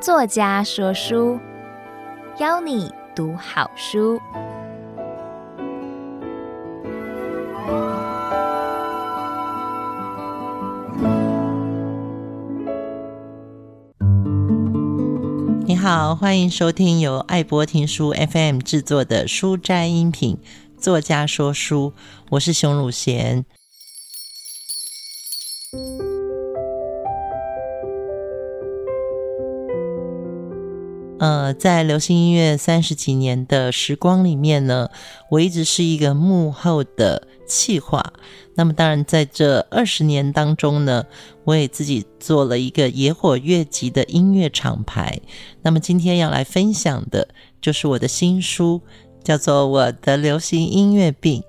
作家说书，邀你读好书。你好，欢迎收听由爱播听书 FM 制作的书斋音频。作家说书，我是熊汝贤。呃，在流行音乐三十几年的时光里面呢，我一直是一个幕后的企划。那么，当然在这二十年当中呢，我也自己做了一个野火乐集的音乐厂牌。那么，今天要来分享的就是我的新书，叫做《我的流行音乐病》。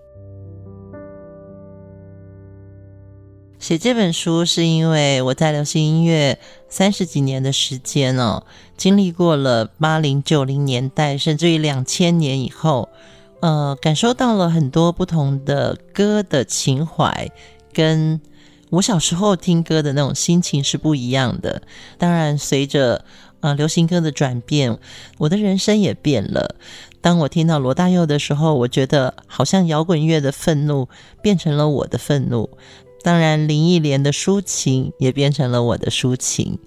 写这本书是因为我在流行音乐三十几年的时间哦，经历过了八零九零年代，甚至于两千年以后，呃，感受到了很多不同的歌的情怀，跟我小时候听歌的那种心情是不一样的。当然，随着呃流行歌的转变，我的人生也变了。当我听到罗大佑的时候，我觉得好像摇滚乐的愤怒变成了我的愤怒。当然，林忆莲的抒情也变成了我的抒情，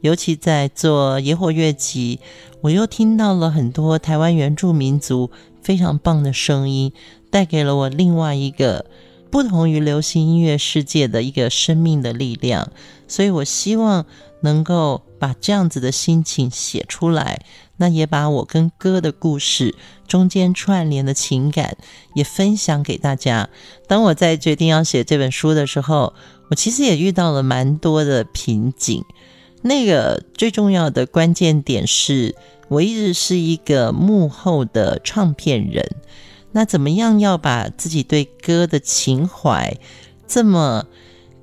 尤其在做野火乐集，我又听到了很多台湾原住民族非常棒的声音，带给了我另外一个不同于流行音乐世界的一个生命的力量，所以我希望能够把这样子的心情写出来。那也把我跟歌的故事中间串联的情感也分享给大家。当我在决定要写这本书的时候，我其实也遇到了蛮多的瓶颈。那个最重要的关键点是，我一直是一个幕后的唱片人。那怎么样要把自己对歌的情怀这么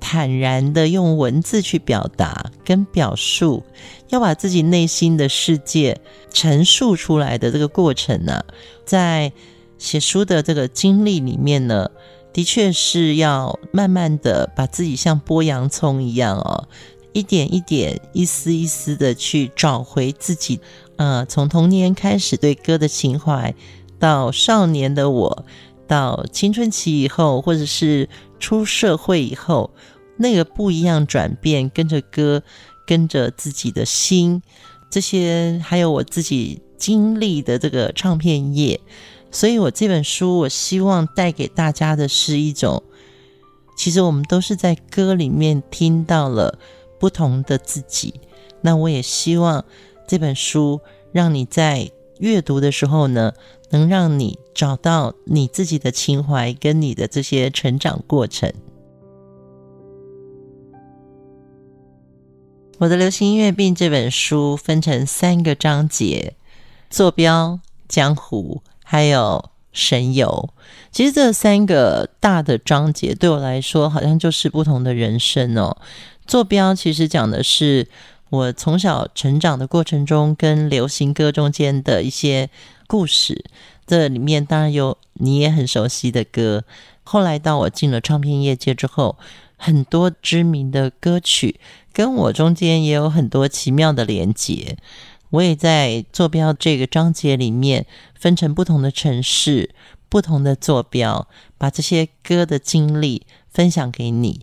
坦然的用文字去表达跟表述，要把自己内心的世界陈述出来的这个过程呢，在写书的这个经历里面呢，的确是要慢慢的把自己像剥洋葱一样哦，一点一点、一丝一丝的去找回自己。呃，从童年开始对歌的情怀，到少年的我，到青春期以后，或者是出社会以后。那个不一样转变，跟着歌，跟着自己的心，这些还有我自己经历的这个唱片业，所以我这本书，我希望带给大家的是一种，其实我们都是在歌里面听到了不同的自己。那我也希望这本书让你在阅读的时候呢，能让你找到你自己的情怀跟你的这些成长过程。我的流行音乐病这本书分成三个章节：坐标、江湖，还有神游。其实这三个大的章节对我来说，好像就是不同的人生哦。坐标其实讲的是我从小成长的过程中，跟流行歌中间的一些故事。这里面当然有你也很熟悉的歌。后来到我进了唱片业界之后，很多知名的歌曲跟我中间也有很多奇妙的连结。我也在坐标这个章节里面分成不同的城市、不同的坐标，把这些歌的经历分享给你。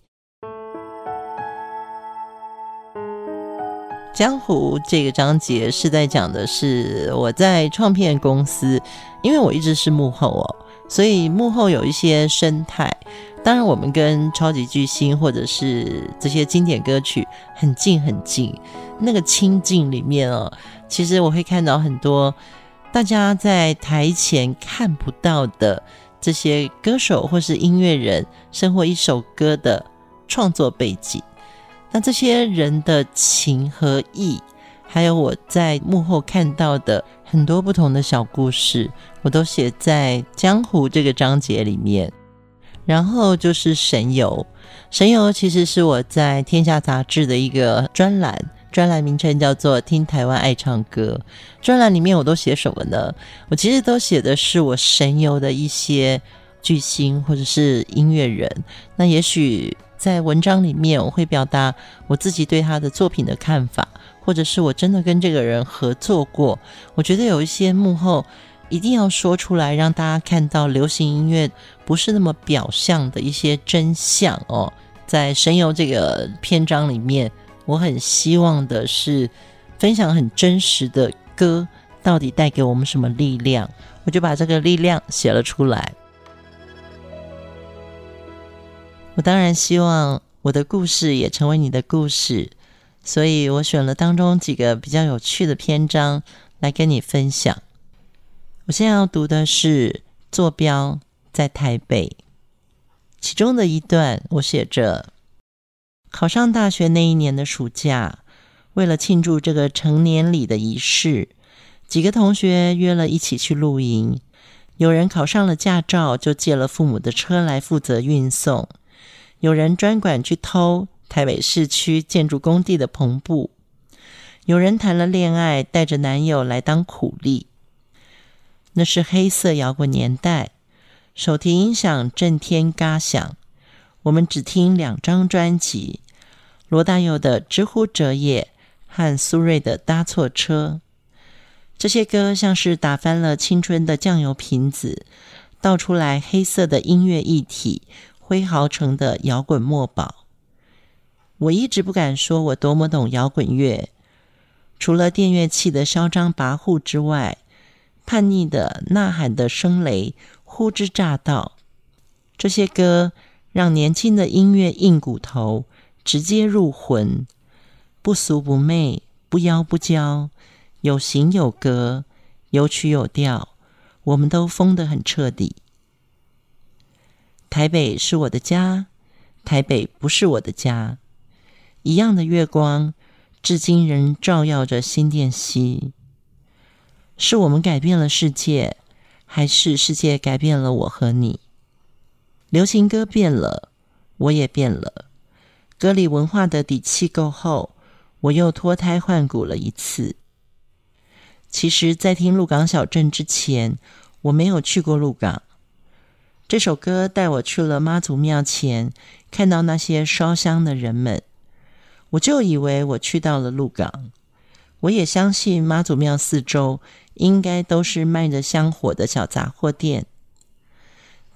江湖这个章节是在讲的是我在唱片公司，因为我一直是幕后哦，所以幕后有一些生态。当然，我们跟超级巨星或者是这些经典歌曲很近很近，那个亲近里面哦，其实我会看到很多大家在台前看不到的这些歌手或是音乐人生活一首歌的创作背景。那这些人的情和义，还有我在幕后看到的很多不同的小故事，我都写在《江湖》这个章节里面。然后就是神游，神游其实是我在《天下》杂志的一个专栏，专栏名称叫做《听台湾爱唱歌》。专栏里面我都写什么呢？我其实都写的是我神游的一些巨星或者是音乐人。那也许在文章里面，我会表达我自己对他的作品的看法，或者是我真的跟这个人合作过。我觉得有一些幕后一定要说出来，让大家看到流行音乐不是那么表象的一些真相哦。在神游这个篇章里面，我很希望的是分享很真实的歌到底带给我们什么力量，我就把这个力量写了出来。我当然希望我的故事也成为你的故事，所以我选了当中几个比较有趣的篇章来跟你分享。我现在要读的是坐标在台北，其中的一段我写着：考上大学那一年的暑假，为了庆祝这个成年礼的仪式，几个同学约了一起去露营。有人考上了驾照，就借了父母的车来负责运送。有人专管去偷台北市区建筑工地的篷布，有人谈了恋爱，带着男友来当苦力。那是黑色摇滚年代，手提音响震天嘎响。我们只听两张专辑：罗大佑的《之乎者也》和苏芮的《搭错车》。这些歌像是打翻了青春的酱油瓶子，倒出来黑色的音乐一体。挥毫成的摇滚墨宝，我一直不敢说我多么懂摇滚乐，除了电乐器的嚣张跋扈之外，叛逆的呐喊的声雷呼之乍到。这些歌让年轻的音乐硬骨头，直接入魂，不俗不媚，不妖不娇，有型有格，有曲有调，我们都疯得很彻底。台北是我的家，台北不是我的家。一样的月光，至今仍照耀着新店溪。是我们改变了世界，还是世界改变了我和你？流行歌变了，我也变了。歌里文化的底气够厚，我又脱胎换骨了一次。其实，在听鹿港小镇之前，我没有去过鹿港。这首歌带我去了妈祖庙前，看到那些烧香的人们，我就以为我去到了鹿港。我也相信妈祖庙四周应该都是卖着香火的小杂货店。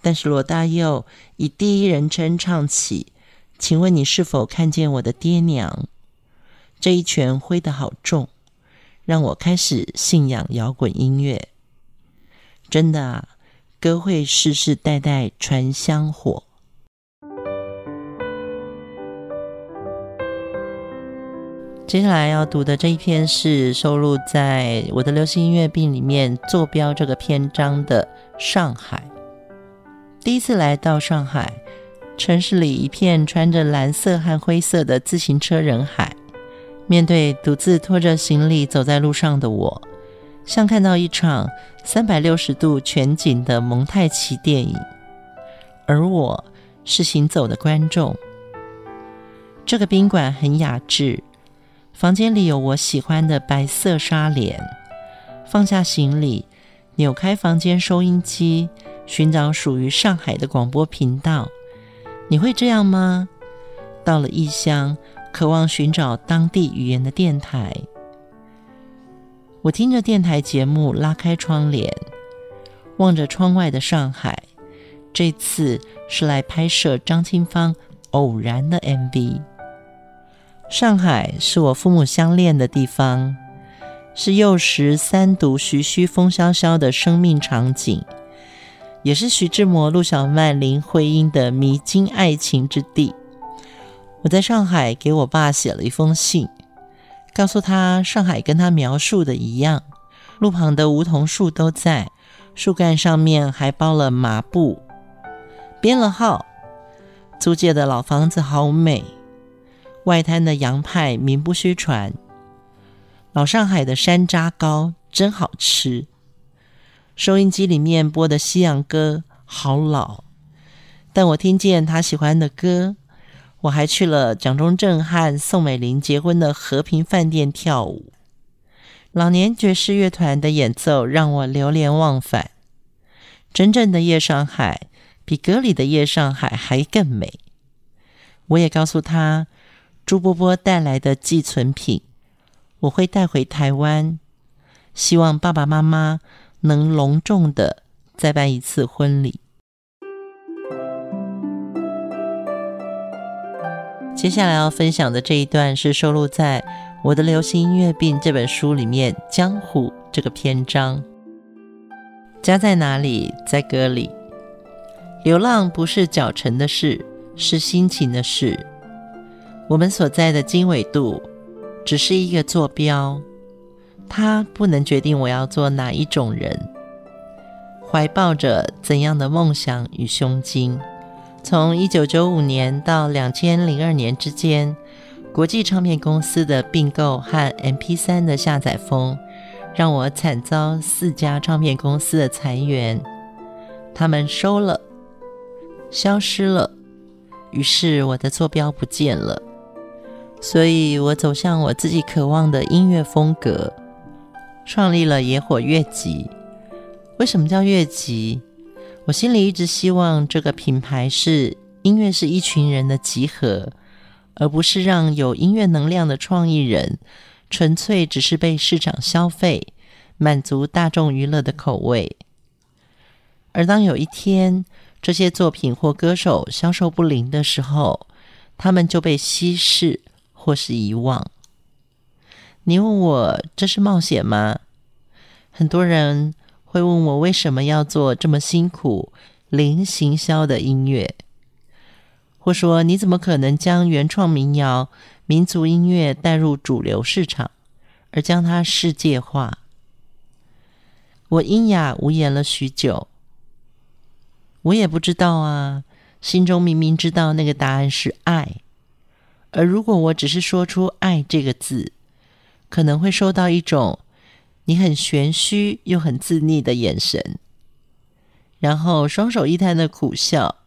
但是罗大佑以第一人称唱起：“请问你是否看见我的爹娘？”这一拳挥得好重，让我开始信仰摇滚音乐。真的啊。歌会世世代代传香火。接下来要读的这一篇是收录在我的流行音乐病里面坐标这个篇章的上海。第一次来到上海，城市里一片穿着蓝色和灰色的自行车人海，面对独自拖着行李走在路上的我。像看到一场三百六十度全景的蒙太奇电影，而我是行走的观众。这个宾馆很雅致，房间里有我喜欢的白色纱帘。放下行李，扭开房间收音机，寻找属于上海的广播频道。你会这样吗？到了异乡，渴望寻找当地语言的电台。我听着电台节目，拉开窗帘，望着窗外的上海。这次是来拍摄张清芳偶然的 MV。上海是我父母相恋的地方，是幼时三读徐徐风萧萧的生命场景，也是徐志摩、陆小曼、林徽因的迷津爱情之地。我在上海给我爸写了一封信。告诉他，上海跟他描述的一样，路旁的梧桐树都在，树干上面还包了麻布，编了号。租界的老房子好美，外滩的洋派名不虚传。老上海的山楂糕真好吃。收音机里面播的西洋歌好老，但我听见他喜欢的歌。我还去了蒋中正和宋美龄结婚的和平饭店跳舞。老年爵士乐团的演奏让我流连忘返。真正的夜上海比歌里的夜上海还更美。我也告诉他，朱波波带来的寄存品，我会带回台湾，希望爸爸妈妈能隆重的再办一次婚礼。接下来要分享的这一段是收录在我的流行音乐病这本书里面，《江湖》这个篇章。家在哪里？在歌里。流浪不是脚程的事，是心情的事。我们所在的经纬度，只是一个坐标，它不能决定我要做哪一种人，怀抱着怎样的梦想与胸襟。从一九九五年到两千零二年之间，国际唱片公司的并购和 MP3 的下载风，让我惨遭四家唱片公司的裁员。他们收了，消失了，于是我的坐标不见了。所以我走向我自己渴望的音乐风格，创立了野火乐集。为什么叫乐集？我心里一直希望这个品牌是音乐是一群人的集合，而不是让有音乐能量的创意人纯粹只是被市场消费，满足大众娱乐的口味。而当有一天这些作品或歌手销售不灵的时候，他们就被稀释或是遗忘。你问我这是冒险吗？很多人。会问我为什么要做这么辛苦、零行销的音乐，或说你怎么可能将原创民谣、民族音乐带入主流市场，而将它世界化？我喑哑无言了许久，我也不知道啊，心中明明知道那个答案是爱，而如果我只是说出“爱”这个字，可能会收到一种。你很玄虚又很自溺的眼神，然后双手一摊的苦笑。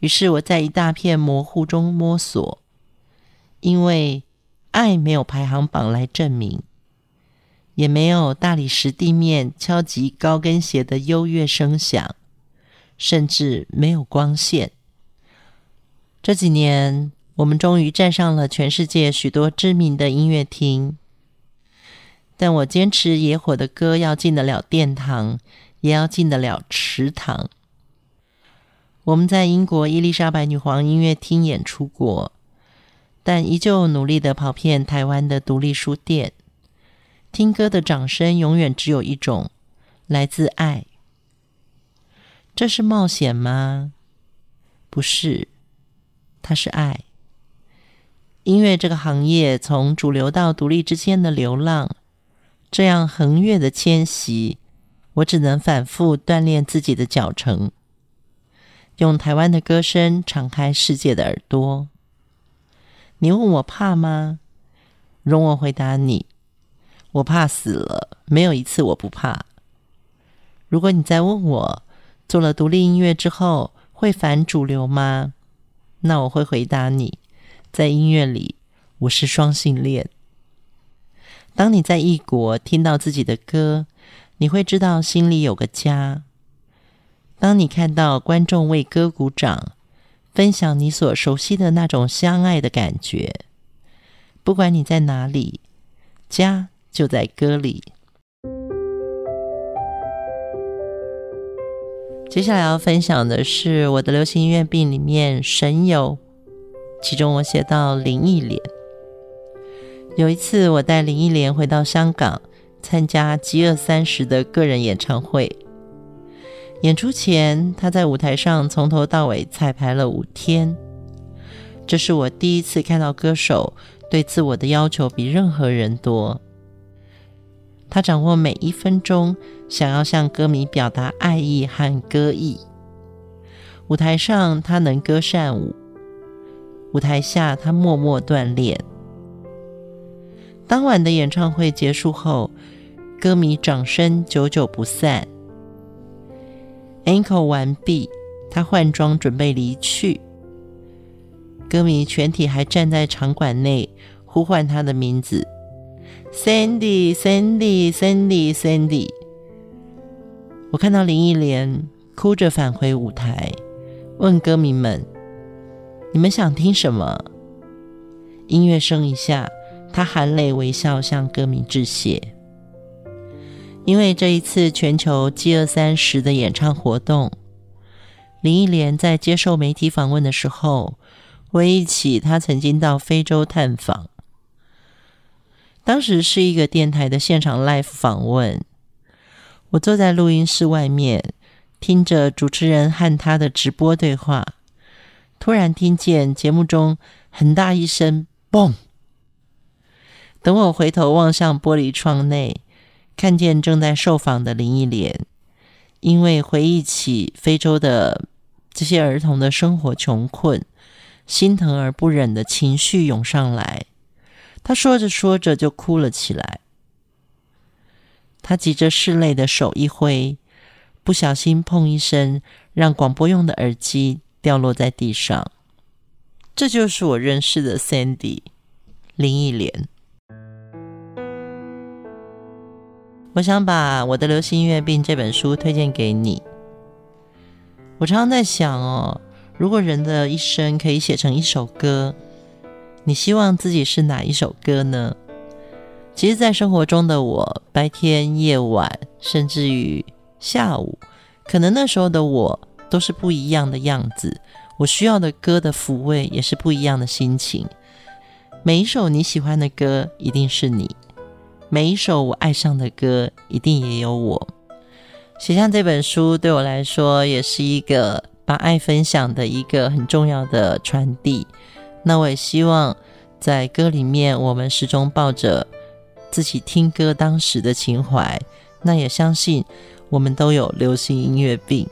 于是我在一大片模糊中摸索，因为爱没有排行榜来证明，也没有大理石地面敲击高跟鞋的优越声响，甚至没有光线。这几年，我们终于站上了全世界许多知名的音乐厅。但我坚持野火的歌要进得了殿堂，也要进得了池塘。我们在英国伊丽莎白女皇音乐厅演出过，但依旧努力地跑遍台湾的独立书店。听歌的掌声永远只有一种，来自爱。这是冒险吗？不是，它是爱。音乐这个行业从主流到独立之间的流浪。这样横越的迁徙，我只能反复锻炼自己的脚程，用台湾的歌声敞开世界的耳朵。你问我怕吗？容我回答你，我怕死了，没有一次我不怕。如果你再问我，做了独立音乐之后会反主流吗？那我会回答你，在音乐里，我是双性恋。当你在异国听到自己的歌，你会知道心里有个家。当你看到观众为歌鼓掌，分享你所熟悉的那种相爱的感觉，不管你在哪里，家就在歌里。接下来要分享的是我的流行音乐病里面神游，其中我写到林忆莲。有一次，我带林忆莲回到香港参加《饥饿三十》的个人演唱会。演出前，她在舞台上从头到尾彩排了五天。这是我第一次看到歌手对自我的要求比任何人多。她掌握每一分钟，想要向歌迷表达爱意和歌意。舞台上，她能歌善舞；舞台下，她默默锻炼。当晚的演唱会结束后，歌迷掌声久久不散。Encore 完毕，他换装准备离去，歌迷全体还站在场馆内呼唤他的名字：Sandy，Sandy，Sandy，Sandy。我看到林忆莲哭着返回舞台，问歌迷们：“你们想听什么？”音乐声一下，他含泪微笑向歌迷致谢。因为这一次全球饥饿三十的演唱活动，林忆莲在接受媒体访问的时候，回忆起她曾经到非洲探访。当时是一个电台的现场 live 访问，我坐在录音室外面，听着主持人和他的直播对话，突然听见节目中很大一声“嘣”。等我回头望向玻璃窗内，看见正在受访的林忆莲，因为回忆起非洲的这些儿童的生活穷困，心疼而不忍的情绪涌上来。他说着说着就哭了起来，他急着拭泪的手一挥，不小心砰一声，让广播用的耳机掉落在地上。这就是我认识的 Sandy 林忆莲。我想把我的流行音乐病这本书推荐给你。我常常在想哦，如果人的一生可以写成一首歌。你希望自己是哪一首歌呢？其实，在生活中的我，白天、夜晚，甚至于下午，可能那时候的我都是不一样的样子。我需要的歌的抚慰也是不一样的心情。每一首你喜欢的歌，一定是你；每一首我爱上的歌，一定也有我。写下这本书对我来说，也是一个把爱分享的一个很重要的传递。那我也希望，在歌里面，我们始终抱着自己听歌当时的情怀。那也相信，我们都有流行音乐病。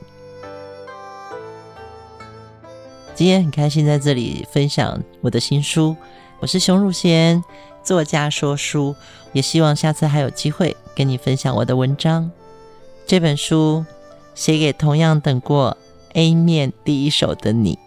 今天很开心在这里分享我的新书，我是熊汝贤，作家说书，也希望下次还有机会跟你分享我的文章。这本书写给同样等过 A 面第一手的你。